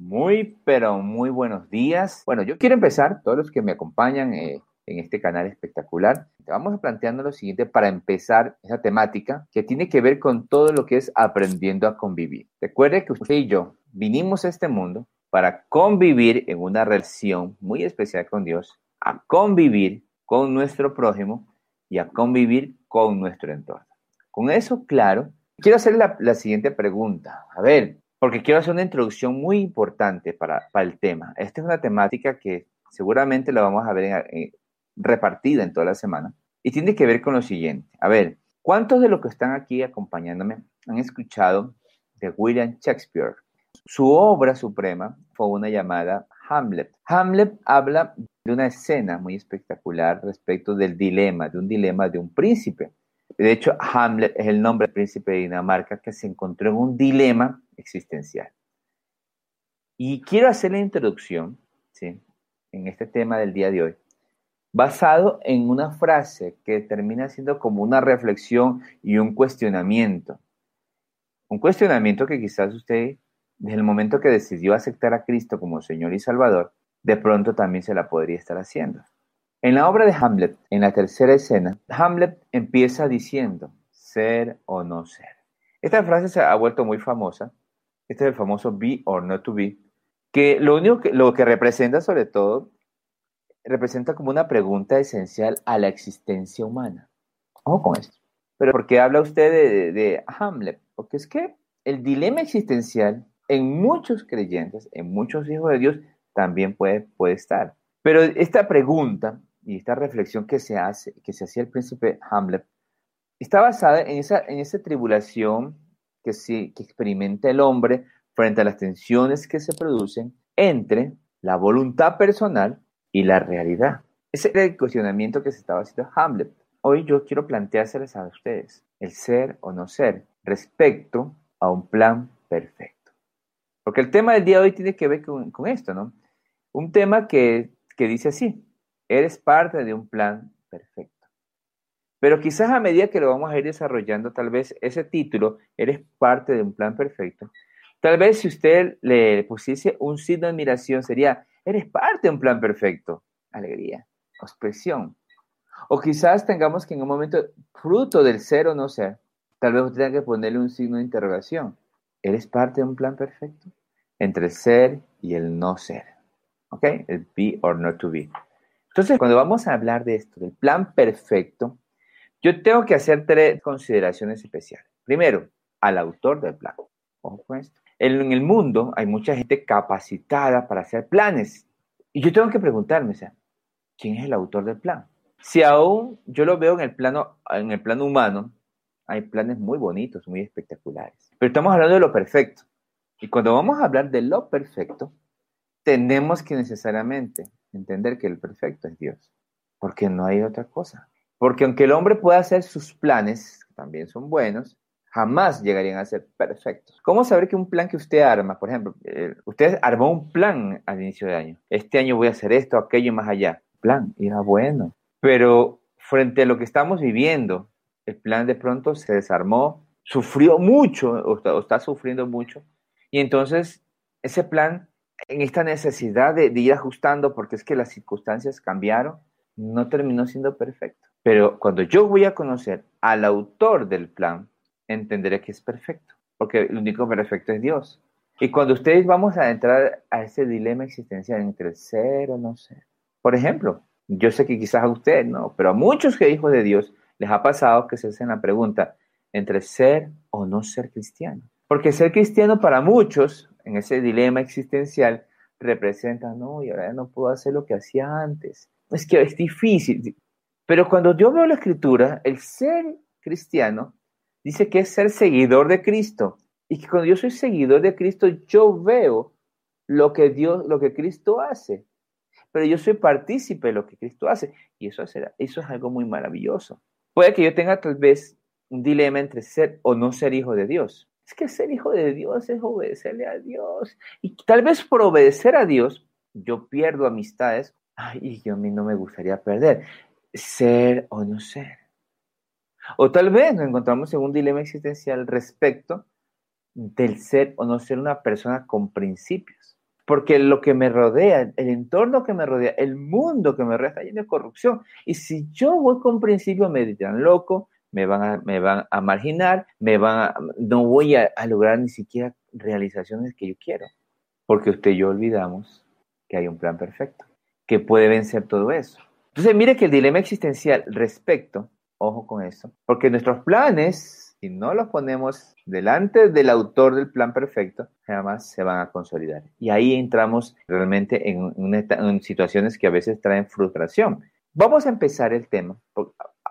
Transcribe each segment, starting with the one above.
Muy, pero muy buenos días. Bueno, yo quiero empezar, todos los que me acompañan eh, en este canal espectacular, vamos a planteando lo siguiente para empezar esa temática que tiene que ver con todo lo que es aprendiendo a convivir. Recuerde que usted y yo vinimos a este mundo para convivir en una relación muy especial con Dios, a convivir con nuestro prójimo y a convivir con nuestro entorno. Con eso claro, quiero hacer la, siguiente pregunta. A ver, porque quiero hacer una introducción muy importante para, el tema. Esta es una temática que seguramente la vamos a ver repartida en toda la semana y tiene que ver con lo siguiente. A ver, ¿cuántos de los que están aquí acompañándome han escuchado de William Shakespeare? Su obra suprema fue una llamada Hamlet. Hamlet habla de una escena muy espectacular respecto del dilema, de un dilema de un príncipe. De hecho, Hamlet es el nombre del príncipe de Dinamarca que se encontró en un dilema existencial. Y quiero hacer la introducción ¿sí? en este tema del día de hoy, basado en una frase que termina siendo como una reflexión y un cuestionamiento. Un cuestionamiento que quizás usted desde el momento que decidió aceptar a Cristo como Señor y Salvador, de pronto también se la podría estar haciendo. En la obra de Hamlet, en la tercera escena, Hamlet empieza diciendo, ser o no ser. Esta frase se ha vuelto muy famosa. Este es el famoso be or not to be, que lo único que, lo que representa sobre todo, representa como una pregunta esencial a la existencia humana. Ojo con esto. Pero ¿por qué habla usted de, de Hamlet? Porque es que el dilema existencial en muchos creyentes, en muchos hijos de Dios, también puede, puede estar. Pero esta pregunta y esta reflexión que se hace, que se hacía el príncipe Hamlet, está basada en esa, en esa tribulación que, sí, que experimenta el hombre frente a las tensiones que se producen entre la voluntad personal y la realidad. Ese era el cuestionamiento que se estaba haciendo Hamlet. Hoy yo quiero planteárseles a ustedes el ser o no ser respecto a un plan perfecto. Porque el tema del día de hoy tiene que ver con, esto, ¿no? Un tema que, que dice así, eres parte de un plan perfecto. Pero quizás a medida que lo vamos a ir desarrollando, tal vez ese título, eres parte de un plan perfecto, tal vez si usted le pusiese un signo de admiración, sería, eres parte de un plan perfecto. Alegría, expresión. O quizás tengamos que en un momento, fruto del ser o no ser, tal vez usted que ponerle un signo de interrogación. ¿Eres parte de un plan perfecto? entre el ser y el no ser. ¿Ok? El be or not to be. Entonces, cuando vamos a hablar de esto, del plan perfecto, yo tengo que hacer tres consideraciones especiales. Primero, al autor del plan. Ojo con esto. En el mundo hay mucha gente capacitada para hacer planes. Y yo tengo que preguntarme, ¿quién es el autor del plan? Si aún yo lo veo en el plano, en el plano humano, hay planes muy bonitos, muy espectaculares. Pero estamos hablando de lo perfecto. Y cuando vamos a hablar de lo perfecto, tenemos que necesariamente entender que el perfecto es Dios, porque no hay otra cosa. Porque aunque el hombre pueda hacer sus planes, que también son buenos, jamás llegarían a ser perfectos. ¿Cómo saber que un plan que usted arma, por ejemplo, eh, usted armó un plan al inicio de año, este año voy a hacer esto, aquello más allá, plan, era bueno, pero frente a lo que estamos viviendo, el plan de pronto se desarmó, sufrió mucho o está sufriendo mucho y entonces ese plan, en esta necesidad de, ir ajustando, porque es que las circunstancias cambiaron, no terminó siendo perfecto. Pero cuando yo voy a conocer al autor del plan, entenderé que es perfecto, porque el único perfecto es Dios. Y cuando ustedes vamos a entrar a ese dilema existencial entre ser o no ser. Por ejemplo, yo sé que quizás a usted no, pero a muchos hijos de Dios les ha pasado que se hacen la pregunta entre ser o no ser cristiano. Porque ser cristiano para muchos, en ese dilema existencial, representa, no, y ahora ya no puedo hacer lo que hacía antes. Es que es difícil. Pero cuando yo veo la escritura, el ser cristiano dice que es ser seguidor de Cristo. Y que cuando yo soy seguidor de Cristo, yo veo lo que Dios, lo que Cristo hace. Pero yo soy partícipe de lo que Cristo hace. Y eso, eso es algo muy maravilloso. Puede que yo tenga tal vez un dilema entre ser o no ser hijo de Dios. Es que ser hijo de Dios es obedecerle a Dios. Y tal vez por obedecer a Dios, yo pierdo amistades. Ay, yo a mí no me gustaría perder. Ser o no ser. O tal vez nos encontramos en un dilema existencial respecto del ser o no ser una persona con principios. porque lo que me rodea, el entorno que me rodea, el mundo que me rodea está lleno de corrupción. Y si yo voy con principio, me dirán loco, me van a, me van a marginar, me van no voy a, a lograr ni siquiera realizaciones que yo quiero. Porque usted y yo olvidamos que hay un plan perfecto, que puede vencer todo eso. Entonces, mire que el dilema existencial respecto, ojo con eso, porque nuestros planes si no los ponemos delante del autor del plan perfecto, jamás se van a consolidar. Y ahí entramos realmente en, situaciones que a veces traen frustración. Vamos a empezar el tema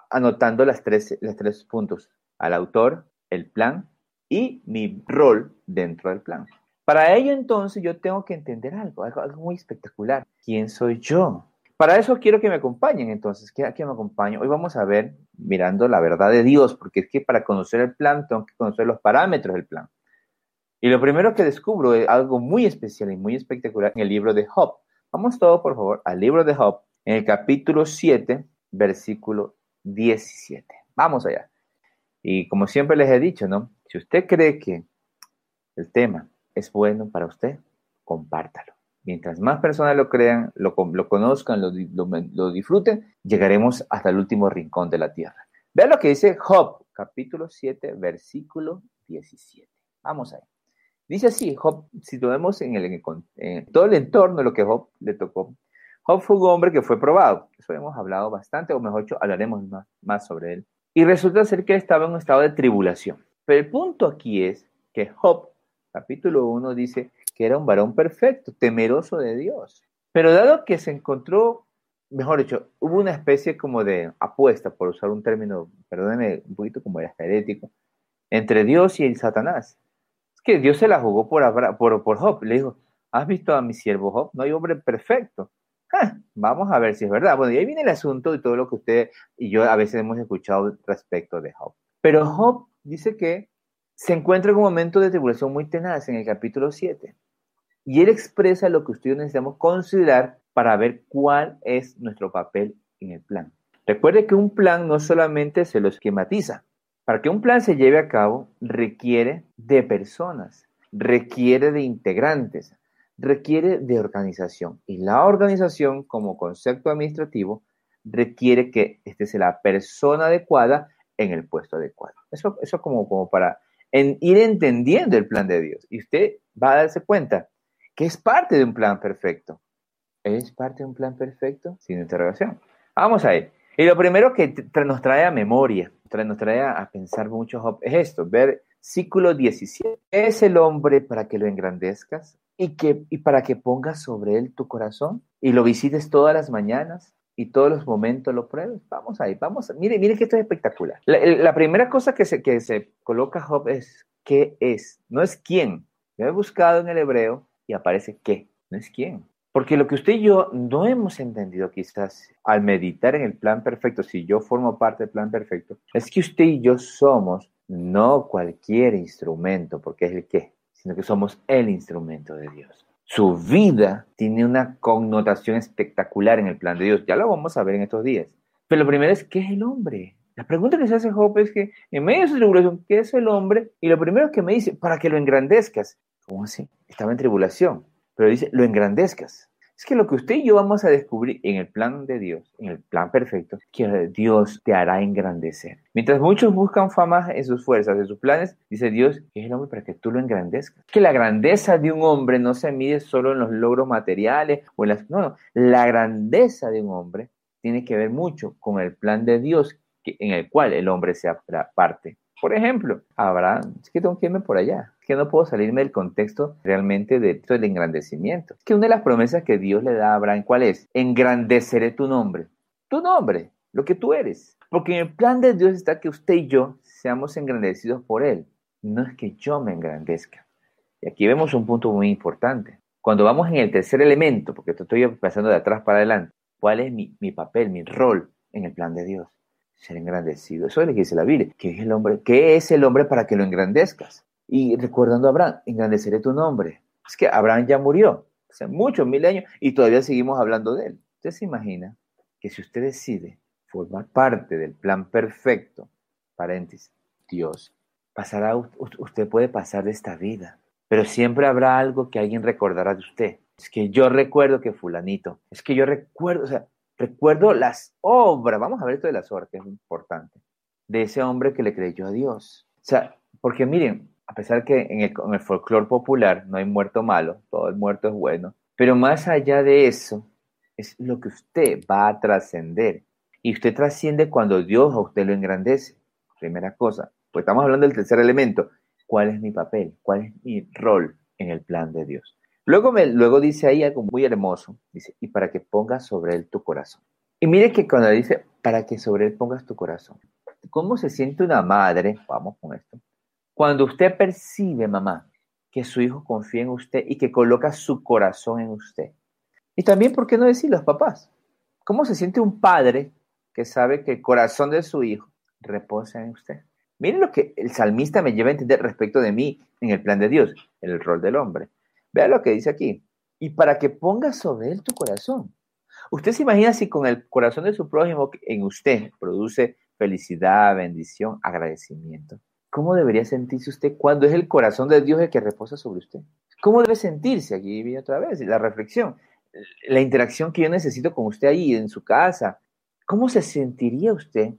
anotando las tres, los tres puntos, al autor, el plan y mi rol dentro del plan. Para ello entonces yo tengo que entender algo, algo, muy espectacular. ¿Quién soy yo? Para eso quiero que me acompañen entonces, que, me acompañen. Hoy vamos a ver mirando la verdad de Dios, porque es que para conocer el plan tengo que conocer los parámetros del plan. Y lo primero que descubro es algo muy especial y muy espectacular en el libro de Job. Vamos todo, por favor, al libro de Job, en el capítulo 7, versículo 17. Vamos allá. Y como siempre les he dicho, ¿no? Si usted cree que el tema es bueno para usted, compártalo. Mientras más personas lo crean, lo, conozcan, lo, disfruten, llegaremos hasta el último rincón de la tierra. Vean lo que dice Job, capítulo 7, versículo 17. Vamos ahí. Dice así, Job, si lo vemos en, el, en todo el entorno lo que Job le tocó, Job fue un hombre que fue probado. Eso hemos hablado bastante, o mejor dicho, hablaremos más, más sobre él. Y resulta ser que estaba en un estado de tribulación. Pero el punto aquí es que Job, capítulo 1, dice que era un varón perfecto, temeroso de Dios. Pero dado que se encontró, mejor dicho, hubo una especie como de apuesta, por usar un término, perdóneme, un poquito como era herético, entre Dios y el Satanás. Es que Dios se la jugó por, por, por Job. Le dijo, ¿has visto a mi siervo Job? No hay hombre perfecto. Ah, vamos a ver si es verdad. Bueno, y ahí viene el asunto y todo lo que usted y yo a veces hemos escuchado respecto de Job. Pero Job dice que se encuentra en un momento de tribulación muy tenaz en el capítulo 7. Y él expresa lo que ustedes necesitamos considerar para ver cuál es nuestro papel en el plan. Recuerde que un plan no solamente se lo esquematiza. Para que un plan se lleve a cabo requiere de personas, requiere de integrantes, requiere de organización. Y la organización como concepto administrativo requiere que esté sea la persona adecuada en el puesto adecuado. Eso, eso como, como para ir entendiendo el plan de Dios. Y usted va a darse cuenta que es parte de un plan perfecto. ¿Es parte de un plan perfecto? Sin interrogación. Vamos a ir. Y lo primero que nos trae a memoria, nos trae a pensar mucho es esto, ver ciclo 17. ¿Es el hombre para que lo engrandezcas y, que, y para que pongas sobre él tu corazón y lo visites todas las mañanas y todos los momentos lo pruebes? Vamos ahí, vamos. Mire, mire que esto es espectacular. La, primera cosa que se, que se coloca Job es ¿qué es? No es quién. Yo he buscado en el hebreo y aparece qué, no es quién. Porque lo que usted y yo no hemos entendido quizás al meditar en el plan perfecto, si yo formo parte del plan perfecto, es que usted y yo somos no cualquier instrumento, porque es el qué, sino que somos el instrumento de Dios. Su vida tiene una connotación espectacular en el plan de Dios. Ya lo vamos a ver en estos días. Pero lo primero es, ¿qué es el hombre? La pregunta que se hace Job es que en medio de su tribulación, ¿qué es el hombre? Y lo primero que me dice, para que lo engrandezcas. ¿Cómo así? Estaba en tribulación, pero dice, lo engrandezcas. Es que lo que usted y yo vamos a descubrir en el plan de Dios, en el plan perfecto, que Dios te hará engrandecer. Mientras muchos buscan fama en sus fuerzas, en sus planes, dice Dios, es el hombre para que tú lo engrandezcas. Que la grandeza de un hombre no se mide solo en los logros materiales o en las... No, no, la grandeza de un hombre tiene que ver mucho con el plan de Dios en el cual el hombre sea parte. Por ejemplo, Abraham, es que tengo que irme por allá, que no puedo salirme del contexto realmente de del engrandecimiento. Que una de las promesas que Dios le da a Abraham, ¿cuál es? Engrandeceré tu nombre. Tu nombre, lo que tú eres. Porque en el plan de Dios está que usted y yo seamos engrandecidos por Él. No es que yo me engrandezca. Y aquí vemos un punto muy importante. Cuando vamos en el tercer elemento, porque estoy pasando de atrás para adelante, ¿cuál es mi, mi papel, mi rol en el plan de Dios? ser engrandecido. Eso es lo que dice la Biblia. ¿Qué es el hombre? ¿Qué es el hombre para que lo engrandezcas? Y recordando a Abraham, engrandeceré tu nombre. Es que Abraham ya murió hace muchos mil años y todavía seguimos hablando de él. Usted se imagina que si usted decide formar parte del plan perfecto, paréntesis, Dios, pasará, usted puede pasar de esta vida, pero siempre habrá algo que alguien recordará de usted. Es que yo recuerdo que fulanito, es que yo recuerdo, o sea, recuerdo las obras, vamos a ver esto de las obras, que es importante, de ese hombre que le creyó a Dios. O sea, porque miren, a pesar que en el, en folclore popular no hay muerto malo, todo el muerto es bueno, pero más allá de eso, es lo que usted va a trascender. Y usted trasciende cuando Dios a usted lo engrandece. Primera cosa. Pues estamos hablando del tercer elemento. ¿Cuál es mi papel? ¿Cuál es mi rol en el plan de Dios? Luego, me, luego dice ahí algo muy hermoso. Dice, y para que pongas sobre él tu corazón. Y mire que cuando dice, para que sobre él pongas tu corazón. ¿Cómo se siente una madre? Vamos con esto. Cuando usted percibe, mamá, que su hijo confía en usted y que coloca su corazón en usted. Y también, ¿por qué no decir los papás? ¿Cómo se siente un padre que sabe que el corazón de su hijo reposa en usted? Miren lo que el salmista me lleva a entender respecto de mí en el plan de Dios, en el rol del hombre. Vea lo que dice aquí. Y para que pongas sobre él tu corazón. Usted se imagina si con el corazón de su prójimo en usted produce felicidad, bendición, agradecimiento. ¿Cómo debería sentirse usted cuando es el corazón de Dios el que reposa sobre usted? ¿Cómo debe sentirse? Aquí viene otra vez la reflexión la interacción que yo necesito con usted ahí en su casa. ¿Cómo se sentiría usted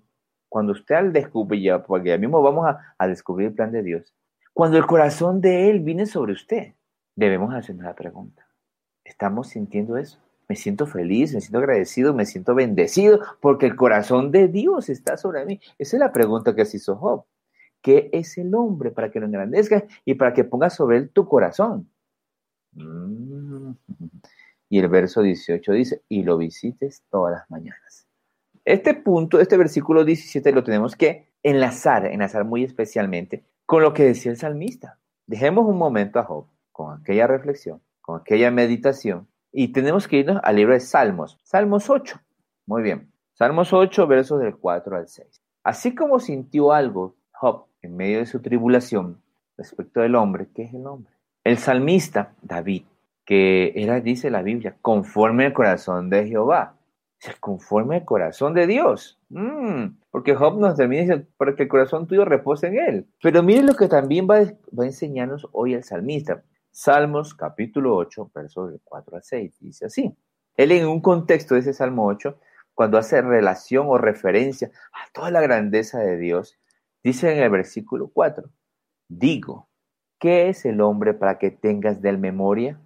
cuando usted al descubrir, porque ya mismo vamos a, descubrir el plan de Dios, cuando el corazón de Él viene sobre usted? Debemos hacernos la pregunta. ¿Estamos sintiendo eso? Me siento feliz, me siento agradecido, me siento bendecido porque el corazón de Dios está sobre mí. Esa es la pregunta que se hizo Job. ¿Qué es el hombre para que lo engrandezca y para que ponga sobre él tu corazón? Mm. Y el verso 18 dice, y lo visites todas las mañanas. Este punto, este versículo 17 lo tenemos que enlazar, enlazar muy especialmente con lo que decía el salmista. Dejemos un momento a Job con aquella reflexión, con aquella meditación y tenemos que irnos al libro de Salmos. Salmos 8. Muy bien. Salmos 8, versos del 4 al 6. Así como sintió algo Job en medio de su tribulación respecto del hombre, ¿qué es el hombre? El salmista David que era, dice la Biblia, conforme al corazón de Jehová. O conforme al corazón de Dios. Mm, porque Job nos termina diciendo, para que el corazón tuyo repose en él. Pero miren lo que también va, va a enseñarnos hoy el salmista. Salmos capítulo 8, versos de 4 a 6, dice así. Él en un contexto de ese Salmo 8, cuando hace relación o referencia a toda la grandeza de Dios, dice en el versículo 4, digo, ¿qué es el hombre para que tengas de él memoria?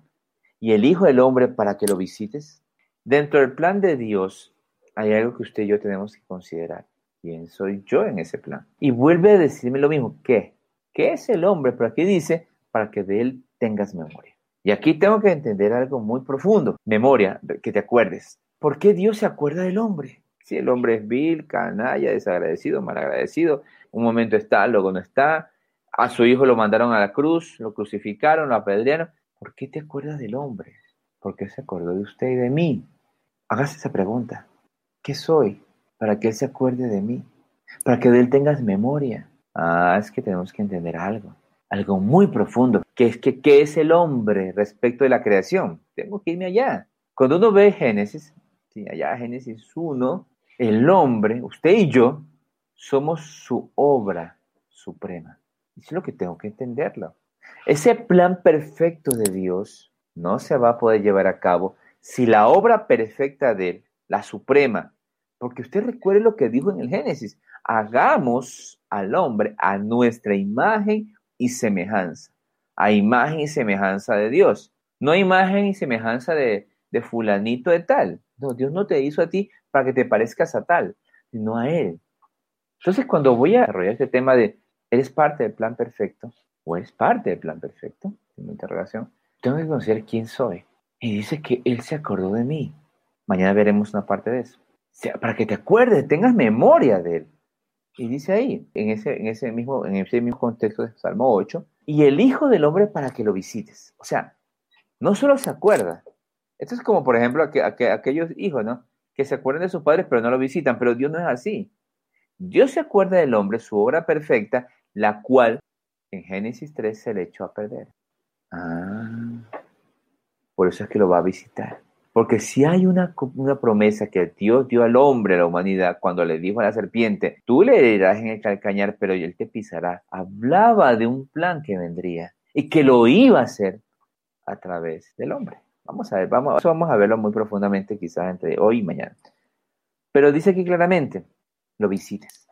y el Hijo del Hombre para que lo visites? Dentro del plan de Dios hay algo que usted y yo tenemos que considerar. ¿Quién soy yo en ese plan? Y vuelve a decirme lo mismo. ¿Qué? ¿Qué es el hombre? Pero aquí dice, para que de él tengas memoria. Y aquí tengo que entender algo muy profundo. Memoria, que te acuerdes. ¿Por qué Dios se acuerda del hombre? Si el hombre es vil, canalla, desagradecido, malagradecido, un momento está, luego no está, a su hijo lo mandaron a la cruz, lo crucificaron, lo apedrearon, ¿por qué te acuerdas del hombre? ¿Por qué se acordó de usted y de mí? Hágase esa pregunta. ¿Qué soy para que Él se acuerde de mí? Para que de Él tengas memoria. Ah, es que tenemos que entender algo, algo muy profundo, que es que qué es el hombre respecto de la creación. Tengo que irme allá. Cuando uno ve Génesis, sí, allá Génesis 1, el hombre, usted y yo, somos su obra suprema. Eso es lo que tengo que entenderlo. Ese plan perfecto de Dios no se va a poder llevar a cabo si la obra perfecta de Él, la suprema, porque usted recuerde lo que dijo en el Génesis, hagamos al hombre a nuestra imagen y semejanza, a imagen y semejanza de Dios, no imagen y semejanza de, de fulanito de tal. No, Dios no te hizo a ti para que te parezcas a tal, sino a Él. Entonces, cuando voy a desarrollar este tema de, eres parte del plan perfecto, o es parte del plan perfecto, en tengo que conocer quién soy. Y dice que Él se acordó de mí. Mañana veremos una parte de eso. para que te acuerdes, tengas memoria de Él. Y dice ahí, en ese, en ese, mismo, en ese mismo contexto de Salmo 8, y el Hijo del Hombre para que lo visites. O sea, no solo se acuerda. Esto es como, por ejemplo, aquellos hijos, ¿no? Que se acuerdan de sus padres, pero no lo visitan. Pero Dios no es así. Dios se acuerda del hombre, su obra perfecta, la cual en Génesis 3 se le echó a perder. Ah, por eso es que lo va a visitar. Porque si hay una, una, promesa que Dios dio al hombre, a la humanidad, cuando le dijo a la serpiente, tú le irás en el calcañar, pero él te pisará, hablaba de un plan que vendría y que lo iba a hacer a través del hombre. Vamos a ver, vamos, vamos a verlo muy profundamente quizás entre hoy y mañana. Pero dice aquí claramente, lo visites.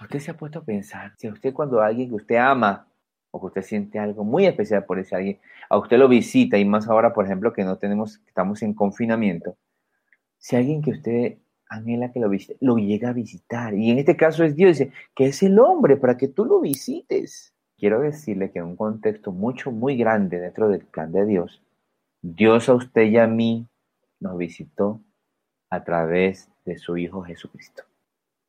Usted se ha puesto a pensar, si a usted cuando alguien que usted ama o que usted siente algo muy especial por ese alguien, a usted lo visita y más ahora, por ejemplo, que no tenemos, estamos en confinamiento, si alguien que usted anhela que lo visite, lo llega a visitar, y en este caso es Dios, dice, que es el hombre para que tú lo visites. Quiero decirle que en un contexto mucho, muy grande dentro del plan de Dios, Dios a usted y a mí nos visitó a través de su Hijo Jesucristo,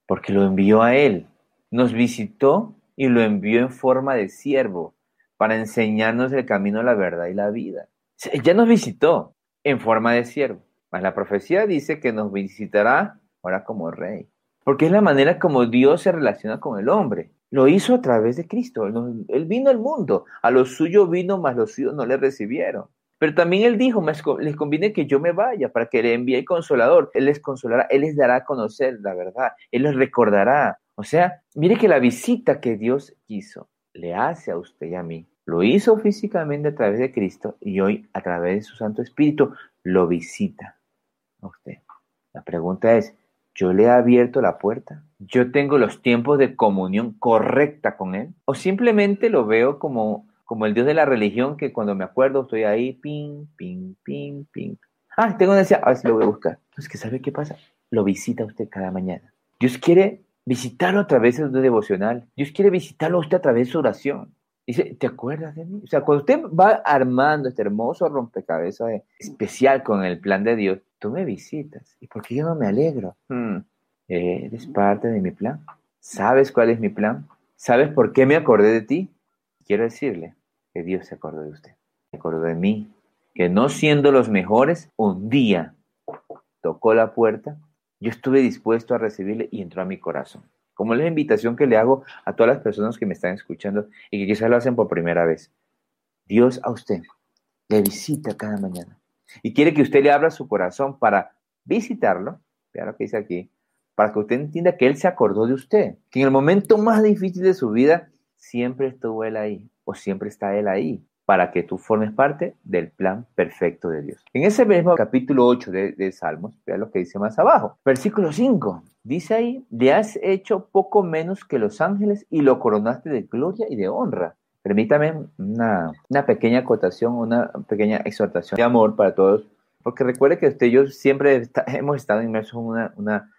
porque lo envió a Él, nos visitó y lo envió en forma de siervo para enseñarnos el camino, la verdad y la vida. Ya nos visitó en forma de siervo, mas la profecía dice que nos visitará ahora como rey, porque es la manera como Dios se relaciona con el hombre. Lo hizo a través de Cristo. Él vino al mundo, a los suyos vino, mas los suyos no le recibieron. Pero también él dijo, les conviene que yo me vaya para que le envíe el consolador. Él les consolará, él les dará a conocer la verdad, él les recordará. O sea, mire que la visita que Dios hizo le hace a usted y a mí. Lo hizo físicamente a través de Cristo y hoy a través de su Santo Espíritu lo visita a usted. La pregunta es, ¿yo le he abierto la puerta? ¿Yo tengo los tiempos de comunión correcta con Él? ¿O simplemente lo veo como como el Dios de la religión, que cuando me acuerdo estoy ahí, ping, ping, ping, ping. Ah, tengo una necesidad, a ver lo voy a buscar. Entonces, ¿qué sabe qué pasa? Lo visita usted cada mañana. Dios quiere visitarlo a través de su devocional. Dios quiere visitarlo a usted a través de su oración. Dice, ¿te acuerdas de mí? O sea, cuando usted va armando este hermoso rompecabezas especial con el plan de Dios, tú me visitas. ¿Y por qué yo no me alegro? Hmm, eres parte de mi plan. ¿Sabes cuál es mi plan? ¿Sabes por qué me acordé de ti? Quiero decirle que Dios se acordó de usted, se acordó de mí, que no siendo los mejores, un día tocó la puerta, yo estuve dispuesto a recibirle y entró a mi corazón. Como la invitación que le hago a todas las personas que me están escuchando y que quizás lo hacen por primera vez. Dios a usted le visita cada mañana y quiere que usted le abra su corazón para visitarlo, vea lo que dice aquí, para que usted entienda que Él se acordó de usted, que en el momento más difícil de su vida siempre estuvo Él ahí o siempre está Él ahí para que tú formes parte del plan perfecto de Dios. En ese mismo capítulo 8 de, Salmos, vea lo que dice más abajo. Versículo 5, dice ahí, le has hecho poco menos que los ángeles y lo coronaste de gloria y de honra. Permítame una, pequeña acotación, una pequeña exhortación de amor para todos, porque recuerde que usted y yo siempre hemos estado inmersos en una, una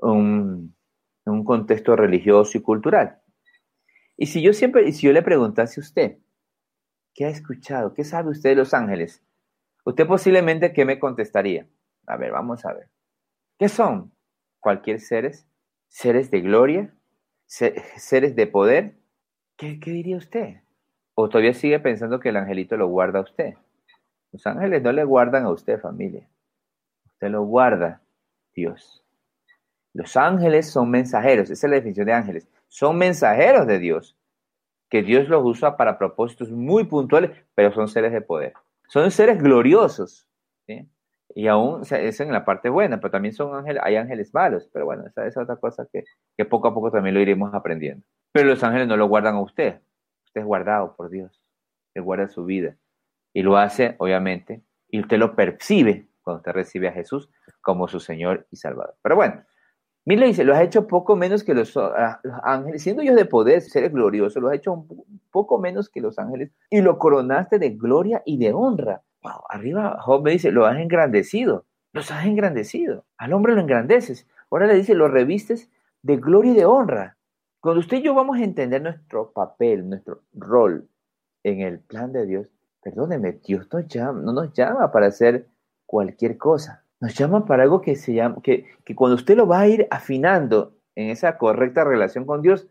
un contexto religioso y cultural. Y si yo siempre, y si yo le preguntase a usted, ¿qué ha escuchado? ¿Qué sabe usted de los ángeles? Usted posiblemente, ¿qué me contestaría? A ver, vamos a ver. ¿Qué son? Cualquier seres, seres de gloria, seres de poder. ¿Qué, ¿Qué diría usted? ¿O todavía sigue pensando que el angelito lo guarda a usted? Los ángeles no le guardan a usted, familia. Usted lo guarda Dios. Los ángeles son mensajeros, esa es la definición de ángeles son mensajeros de Dios, que Dios los usa para propósitos muy puntuales, pero son seres de poder. Son seres gloriosos, y aún es en la parte buena, pero también son ángeles, hay ángeles malos, pero bueno, esa es otra cosa que, que poco a poco también lo iremos aprendiendo. Pero los ángeles no lo guardan a usted, usted es guardado por Dios, Él guarda su vida, y lo hace, obviamente, y usted lo percibe cuando usted recibe a Jesús como su Señor y Salvador. Pero bueno, Mira, dice, lo has hecho poco menos que los, ah, ángeles, siendo ellos de poder, seres gloriosos, lo has hecho un poco menos que los ángeles y lo coronaste de gloria y de honra. Wow, arriba Job me dice, lo has engrandecido, los has engrandecido. Al hombre lo engrandeces. Ahora le dice, lo revistes de gloria y de honra. Cuando usted y yo vamos a entender nuestro papel, nuestro rol en el plan de Dios, perdóneme, Dios llama, no nos llama para hacer cualquier cosa nos llama para algo que se llama, que, que cuando usted lo va a ir afinando en esa correcta relación con Dios,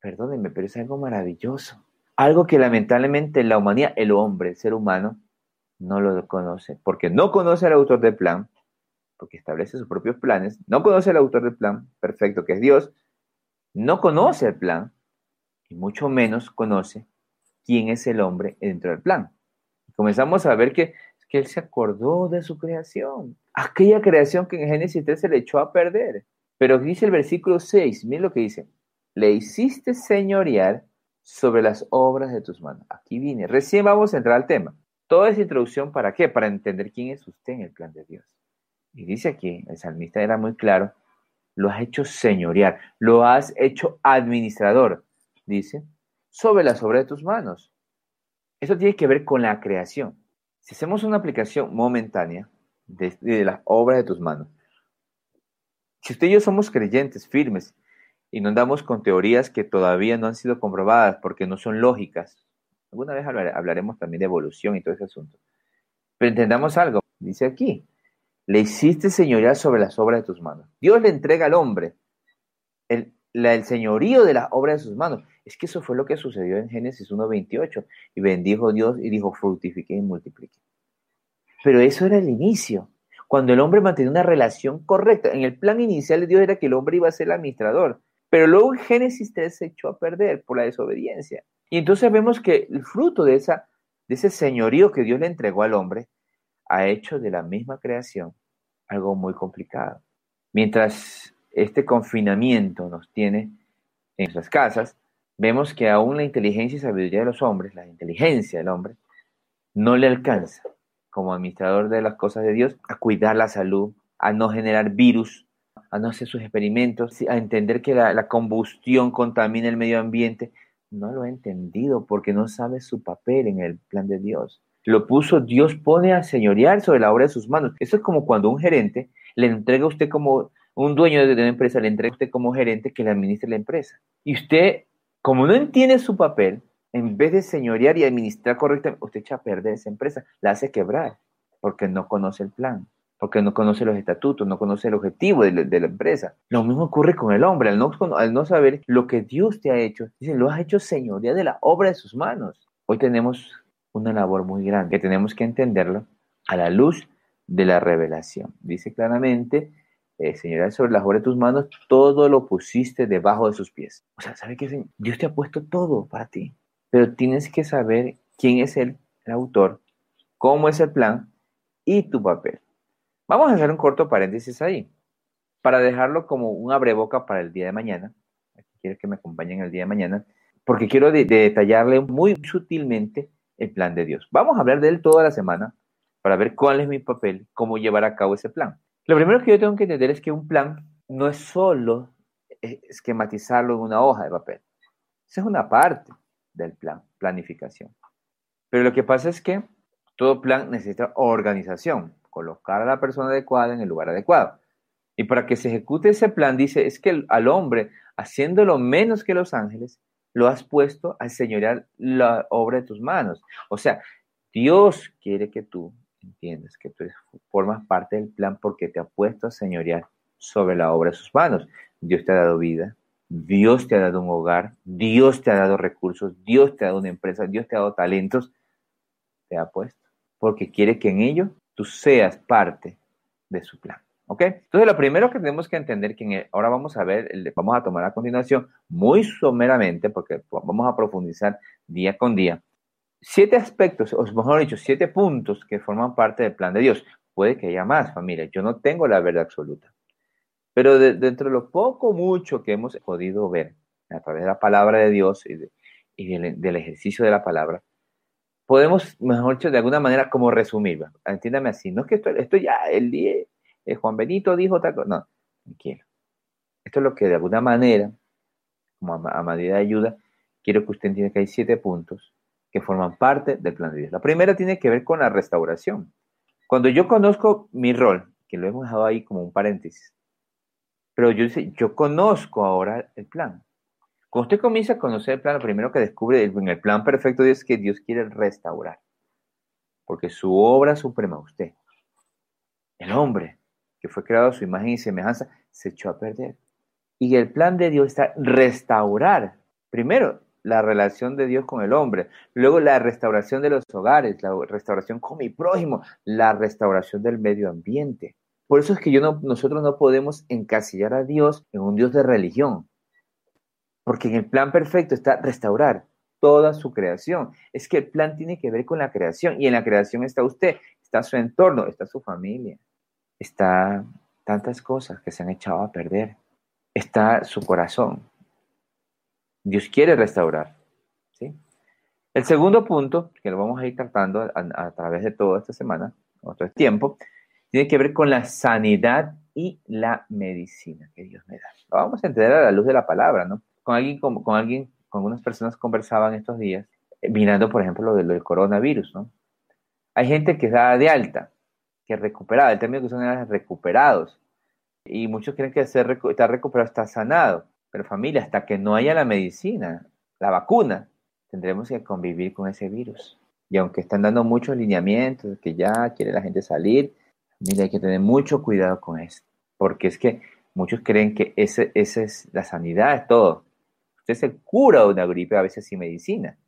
perdónenme, pero es algo maravilloso. Algo que lamentablemente la humanidad, el hombre, el ser humano, no lo conoce, porque no conoce al autor del plan, porque establece sus propios planes, no conoce al autor del plan perfecto, que es Dios, no conoce el plan, y mucho menos conoce quién es el hombre dentro del plan. Comenzamos a ver que que él se acordó de su creación. Aquella creación que en Génesis 3 se le echó a perder. Pero dice el versículo 6, miren lo que dice. Le hiciste señorear sobre las obras de tus manos. Aquí viene. Recién vamos a entrar al tema. Toda esa introducción, ¿para qué? Para entender quién es usted en el plan de Dios. Y dice aquí, el salmista era muy claro, lo has hecho señorial, lo has hecho administrador, dice, sobre las obras de tus manos. Eso tiene que ver con la creación. Si hacemos una aplicación momentánea de, de las obras de tus manos, si usted y yo somos creyentes firmes y no andamos con teorías que todavía no han sido comprobadas porque no son lógicas, alguna vez hablaremos también de evolución y todo ese asunto. Pero entendamos algo, dice aquí, le hiciste señoría sobre las obras de tus manos. Dios le entrega al hombre el, señorío de las obras de sus manos. Es que eso fue lo que sucedió en Génesis 1.28. Y bendijo Dios y dijo, fructifique y multiplique. Pero eso era el inicio. Cuando el hombre mantenía una relación correcta. En el plan inicial de Dios era que el hombre iba a ser el administrador. Pero luego en Génesis 3 se echó a perder por la desobediencia. Y entonces vemos que el fruto de, esa, de ese señorío que Dios le entregó al hombre ha hecho de la misma creación algo muy complicado. Mientras este confinamiento nos tiene en nuestras casas, vemos que aún la inteligencia y sabiduría de los hombres, la inteligencia del hombre, no le alcanza como administrador de las cosas de Dios a cuidar la salud, a no generar virus, a no hacer sus experimentos, a entender que la, combustión contamina el medio ambiente. No lo ha entendido porque no sabe su papel en el plan de Dios lo puso, Dios pone a señorear sobre la obra de sus manos. Eso es como cuando un gerente le entrega a usted como un dueño de una empresa, le entrega a usted como gerente que le administre la empresa. Y usted, como no entiende su papel, en vez de señorear y administrar correctamente, usted echa a perder esa empresa, la hace quebrar, porque no conoce el plan, porque no conoce los estatutos, no conoce el objetivo de la, empresa. Lo mismo ocurre con el hombre, al no, saber lo que Dios te ha hecho, dice, lo has hecho señoría de la obra de sus manos. Hoy tenemos una labor muy grande, que tenemos que entenderlo a la luz de la revelación. Dice claramente, eh, sobre las obras de tus manos, todo lo pusiste debajo de sus pies. O sea, ¿sabe qué? Dios te ha puesto todo para ti, pero tienes que saber quién es el, autor, cómo es el plan y tu papel. Vamos a hacer un corto paréntesis ahí, para dejarlo como un abreboca para el día de mañana. Quiero que me acompañen el día de mañana, porque quiero detallarle muy sutilmente el plan de Dios. Vamos a hablar de él toda la semana para ver cuál es mi papel, cómo llevar a cabo ese plan. Lo primero que yo tengo que entender es que un plan no es solo esquematizarlo en una hoja de papel. Esa es una parte del plan, planificación. Pero lo que pasa es que todo plan necesita organización, colocar a la persona adecuada en el lugar adecuado. Y para que se ejecute ese plan, dice, es que al hombre, haciéndolo menos que los ángeles, lo has puesto a señorear la obra de tus manos. O sea, Dios quiere que tú entiendas que tú formas parte del plan porque te ha puesto a señorear sobre la obra de sus manos. Dios te ha dado vida, Dios te ha dado un hogar, Dios te ha dado recursos, Dios te ha dado una empresa, Dios te ha dado talentos, te ha puesto, porque quiere que en ello tú seas parte de su plan. ¿Ok? Entonces, lo primero que tenemos que entender, que ahora vamos a ver, vamos a tomar a continuación muy someramente, porque vamos a profundizar día con día, siete aspectos, o mejor dicho, siete puntos que forman parte del plan de Dios. Puede que haya más, familia. Yo no tengo la verdad absoluta. Pero dentro de lo poco, mucho que hemos podido ver a través de la palabra de Dios y, del, ejercicio de la palabra, podemos, mejor dicho, de alguna manera, como resumirla. Entiéndame así. No es que esto, ya, el día, eh, Juan Benito dijo tal cosa. No, tranquilo. Esto es lo que de alguna manera, como a, medida de ayuda, quiero que usted entienda que hay siete puntos que forman parte del plan de Dios. La primera tiene que ver con la restauración. Cuando yo conozco mi rol, que lo hemos dejado ahí como un paréntesis, pero yo, yo conozco ahora el plan. Cuando usted comienza a conocer el plan, lo primero que descubre en el plan perfecto es que Dios quiere restaurar. Porque su obra suprema, usted, el hombre, que fue creado a su imagen y semejanza, se echó a perder. Y el plan de Dios está restaurar, primero, la relación de Dios con el hombre, luego la restauración de los hogares, la restauración con mi prójimo, la restauración del medio ambiente. Por eso es que no, nosotros no podemos encasillar a Dios en un Dios de religión, porque en el plan perfecto está restaurar toda su creación. Es que el plan tiene que ver con la creación y en la creación está usted, está su entorno, está su familia, está tantas cosas que se han echado a perder. Está su corazón. Dios quiere restaurar. ¿sí? El segundo punto, que lo vamos a ir tratando a, través de toda esta semana, o todo este tiempo, tiene que ver con la sanidad y la medicina que Dios me da. Lo vamos a entender a la luz de la palabra, ¿no? Con alguien, con, con alguien, con algunas personas conversaban estos días, eh, mirando, por ejemplo, lo, del coronavirus, ¿no? Hay gente que está de alta, que recuperada, el término que son recuperados, y muchos creen que ser, estar recuperado está sanado, pero familia, hasta que no haya la medicina, la vacuna, tendremos que convivir con ese virus. Y aunque están dando muchos lineamientos, que ya quiere la gente salir, mira, hay que tener mucho cuidado con eso. Porque es que muchos creen que esa ese es la sanidad, es todo. Usted se cura de una gripe a veces sin medicina,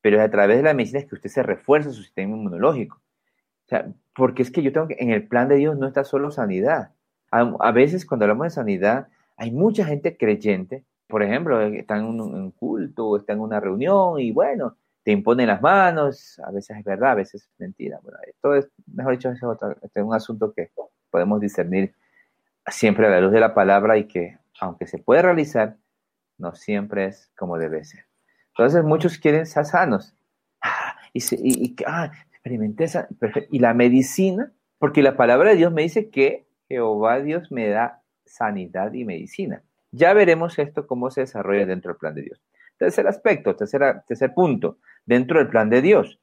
pero es a través de la medicina que usted se refuerza su sistema inmunológico. O sea, porque es que yo tengo que, en el plan de Dios no está solo sanidad. A, veces cuando hablamos de sanidad, hay mucha gente creyente por ejemplo, está en un, culto, está en una reunión y bueno, te imponen las manos, a veces es verdad, a veces es mentira. Bueno, esto es, mejor dicho, es, este es un asunto que podemos discernir siempre a la luz de la palabra y que, aunque se puede realizar, no siempre es como debe ser. Entonces, muchos quieren ser sanos. Ah, y, y, ah, experimenté esa, y la medicina, porque la palabra de Dios me dice que Jehová Dios me da sanidad y medicina. Ya veremos esto cómo se desarrolla dentro del plan de Dios. Tercer aspecto, tercer punto, dentro del plan de Dios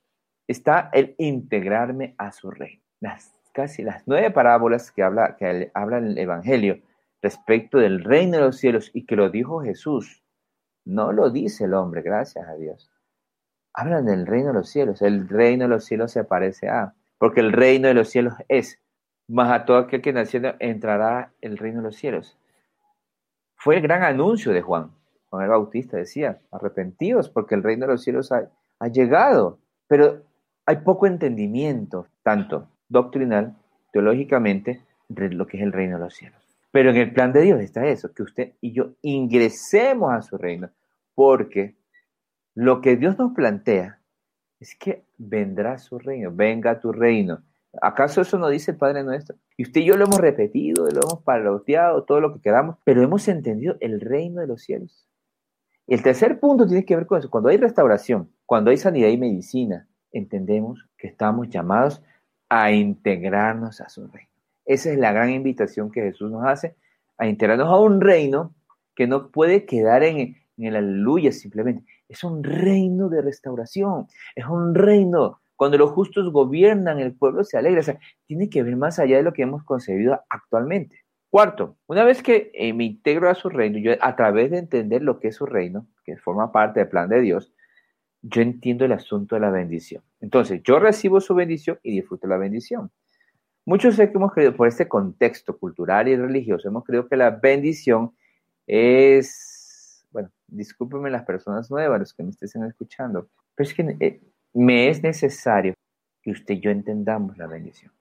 está el integrarme a su reino. Las, casi las nueve parábolas que habla, que habla el Evangelio respecto del reino de los cielos y que lo dijo Jesús, no lo dice el hombre, gracias a Dios. Hablan del reino de los cielos. El reino de los cielos se parece a, porque el reino de los cielos es, más a todo aquel que naciendo entrará el reino de los cielos. Fue el gran anuncio de Juan. Juan el Bautista decía, arrepentidos porque el reino de los cielos ha, llegado. Pero hay poco entendimiento, tanto doctrinal, teológicamente, de lo que es el reino de los cielos. Pero en el plan de Dios está eso, que usted y yo ingresemos a su reino, porque lo que Dios nos plantea es que vendrá su reino, venga tu reino. ¿Acaso eso no dice el Padre nuestro? Y usted y yo lo hemos repetido, lo hemos paroteado, todo lo que queramos, pero hemos entendido el reino de los cielos. Y el tercer punto tiene que ver con eso. Cuando hay restauración, cuando hay sanidad y medicina, entendemos que estamos llamados a integrarnos a su reino. Esa es la gran invitación que Jesús nos hace, a integrarnos a un reino que no puede quedar en, en el aleluya simplemente. Es un reino de restauración, es un reino cuando los justos gobiernan, el pueblo se alegra. O sea, tiene que ver más allá de lo que hemos concebido actualmente. Cuarto, una vez que eh, me integro a su reino, yo a través de entender lo que es su reino, que forma parte del plan de Dios, yo entiendo el asunto de la bendición. Entonces, yo recibo su bendición y disfruto la bendición. Muchos sé que hemos creído, por este contexto cultural y religioso, hemos creído que la bendición es, bueno, discúlpenme las personas nuevas, los que me estén escuchando, pero es que eh, me es necesario que usted y yo entendamos la bendición.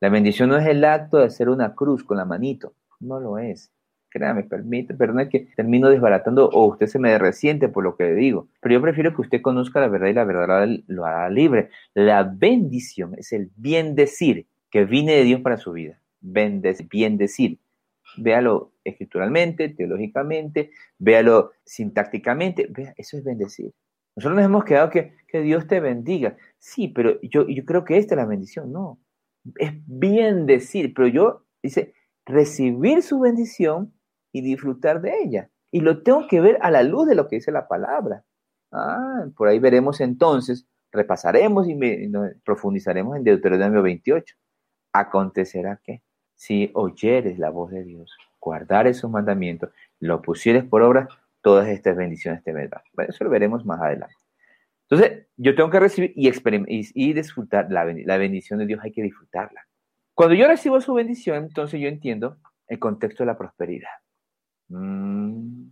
La bendición no es el acto de hacer una cruz con la manito, no lo es. Créame, permite, perdón que termino desbaratando o usted se me resiente por lo que le digo, pero yo prefiero que usted conozca la verdad y la verdad lo hará libre. La bendición es el bien decir que viene de Dios para su vida. bien decir. Véalo escrituralmente, teológicamente, véalo sintácticamente, vea, eso es bendecir. Nosotros nos hemos quedado que, que Dios te bendiga. Sí, pero yo, yo creo que esta es la bendición. No, es bien decir, pero yo, dice, recibir su bendición y disfrutar de ella. Y lo tengo que ver a la luz de lo que dice la palabra. Ah, por ahí veremos entonces, repasaremos y, profundizaremos en Deuteronomio 28. Acontecerá que si oyeres la voz de Dios, guardares sus mandamientos, lo pusieres por obra, todas estas bendiciones te vendrán. Bueno, eso lo veremos más adelante. Entonces, yo tengo que recibir y, y, disfrutar la, la, bendición de Dios, hay que disfrutarla. Cuando yo recibo su bendición, entonces yo entiendo el contexto de la prosperidad. Mm,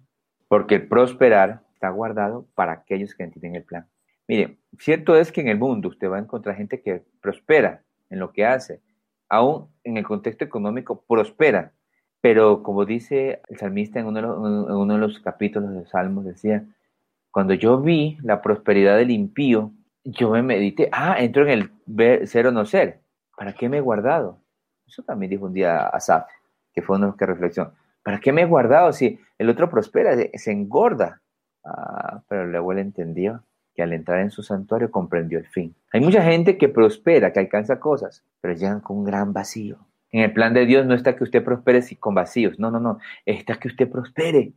porque el prosperar está guardado para aquellos que entienden el plan. Mire, cierto es que en el mundo usted va a encontrar gente que prospera en lo que hace, aún en el contexto económico prospera, pero como dice el salmista en uno de los, capítulos de Salmos, decía, cuando yo vi la prosperidad del impío, yo me medité, ah, entro en el ver, ser o no ser. ¿Para qué me he guardado? Eso también dijo un día Asaf, que fue uno que reflexión. ¿Para qué me he guardado si el otro prospera, se engorda? Ah, pero luego él entendió que al entrar en su santuario comprendió el fin. Hay mucha gente que prospera, que alcanza cosas, pero llegan con un gran vacío. En el plan de Dios no está que usted prospere con vacíos, no, no, no, está que usted prospere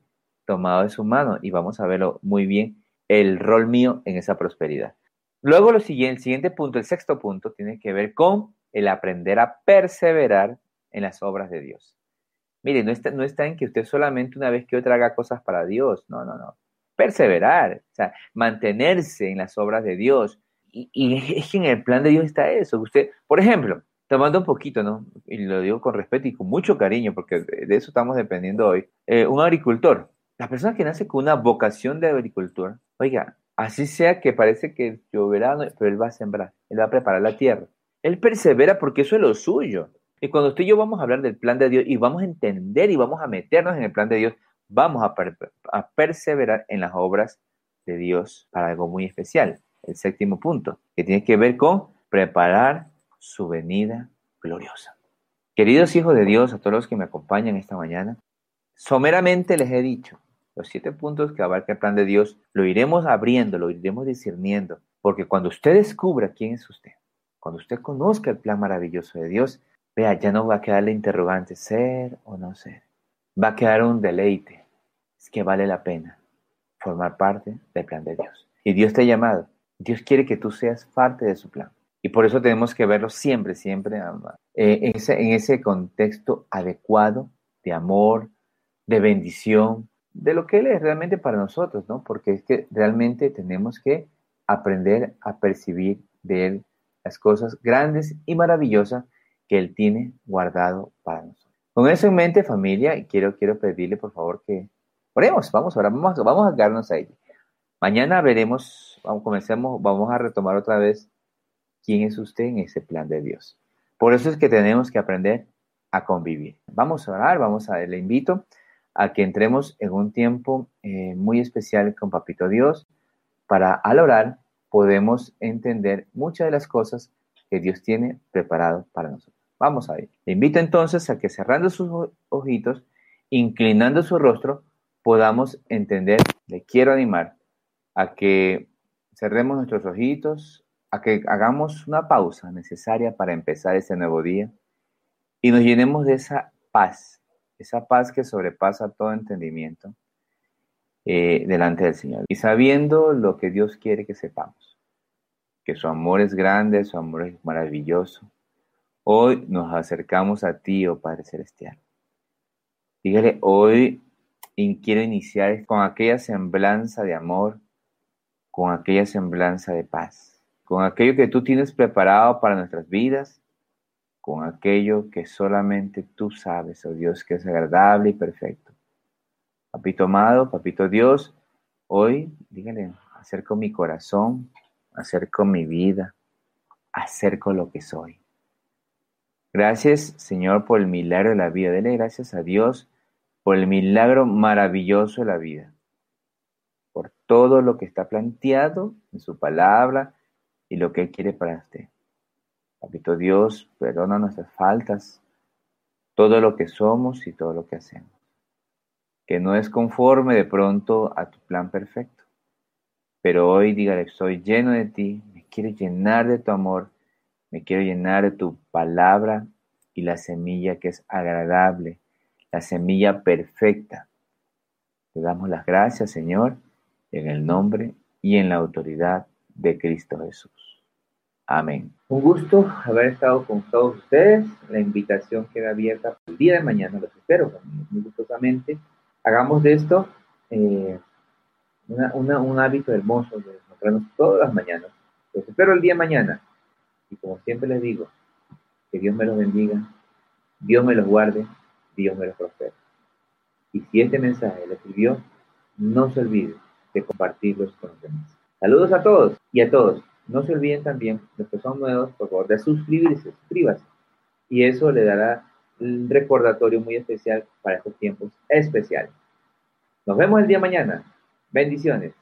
tomado de su mano y vamos a verlo muy bien, el rol mío en esa prosperidad. Luego lo siguiente, el siguiente punto, el sexto punto, tiene que ver con el aprender a perseverar en las obras de Dios. Mire, no está, no está en que usted solamente una vez que otra haga cosas para Dios, no, no, no. Perseverar, o sea, mantenerse en las obras de Dios. Y, es que en el plan de Dios está eso. Usted, por ejemplo, tomando un poquito, ¿no? Y lo digo con respeto y con mucho cariño, porque de eso estamos dependiendo hoy. Eh, un agricultor, la persona que nace con una vocación de agricultor, oiga, así sea que parece que lloverá, pero él va a sembrar, él va a preparar la tierra. Él persevera porque eso es lo suyo. Y cuando usted y yo vamos a hablar del plan de Dios y vamos a entender y vamos a meternos en el plan de Dios, vamos a, perseverar en las obras de Dios para algo muy especial. El séptimo punto, que tiene que ver con preparar su venida gloriosa. Queridos hijos de Dios, a todos los que me acompañan esta mañana, someramente les he dicho, los siete puntos que abarca el plan de Dios, lo iremos abriendo, lo iremos discerniendo, porque cuando usted descubra quién es usted, cuando usted conozca el plan maravilloso de Dios, vea, ya no va a quedar la interrogante ser o no ser, va a quedar un deleite, es que vale la pena formar parte del plan de Dios. Y Dios te ha llamado, Dios quiere que tú seas parte de su plan. Y por eso tenemos que verlo siempre, siempre eh, en, ese, en ese contexto adecuado de amor, de bendición, de lo que Él es realmente para nosotros, ¿no? Porque es que realmente tenemos que aprender a percibir de Él las cosas grandes y maravillosas que Él tiene guardado para nosotros. Con eso en mente, familia, quiero, quiero pedirle por favor que oremos, vamos ahora, vamos, vamos a quedarnos ahí. Mañana veremos, vamos, comencemos, vamos a retomar otra vez quién es usted en ese plan de Dios. Por eso es que tenemos que aprender a convivir. Vamos a orar, vamos a, le invito a que entremos en un tiempo eh, muy especial con Papito Dios, para al orar podemos entender muchas de las cosas que Dios tiene preparado para nosotros. Vamos a ver. Le invito entonces a que cerrando sus ojitos, inclinando su rostro, podamos entender, le quiero animar a que cerremos nuestros ojitos, a que hagamos una pausa necesaria para empezar este nuevo día y nos llenemos de esa paz esa paz que sobrepasa todo entendimiento eh, delante del Señor. Y sabiendo lo que Dios quiere que sepamos, que su amor es grande, su amor es maravilloso. Hoy nos acercamos a ti, oh Padre Celestial. Dígale, hoy quiero iniciar con aquella semblanza de amor, con aquella semblanza de paz, con aquello que tú tienes preparado para nuestras vidas con aquello que solamente tú sabes, oh Dios, que es agradable y perfecto. Papito amado, papito Dios, hoy, dígale, acerco mi corazón, acerco mi vida, acerco lo que soy. Gracias, Señor, por el milagro de la vida. Dele gracias a Dios por el milagro maravilloso de la vida, por todo lo que está planteado en su palabra y lo que Él quiere para usted. Papito Dios, perdona nuestras faltas, todo lo que somos y todo lo que hacemos, que no es conforme de pronto a tu plan perfecto. Pero hoy dígale, soy lleno de ti, me quiero llenar de tu amor, me quiero llenar de tu palabra y la semilla que es agradable, la semilla perfecta. Te damos las gracias, Señor, en el nombre y en la autoridad de Cristo Jesús. Amén. Un gusto haber estado con todos ustedes. La invitación queda abierta para el día de mañana. Los espero muy gustosamente. Hagamos de esto eh, un hábito hermoso de encontrarnos todas las mañanas. Los espero el día de mañana. Y como siempre les digo, que Dios me los bendiga, Dios me los guarde, Dios me los prospere. Y si este mensaje les sirvió, no se olvide de compartirlos con los demás. Saludos a todos y a todos. No se olviden también, los que son nuevos, por favor, de suscribirse, suscríbase. Y eso le dará un recordatorio muy especial para estos tiempos especiales. Nos vemos el día mañana. Bendiciones.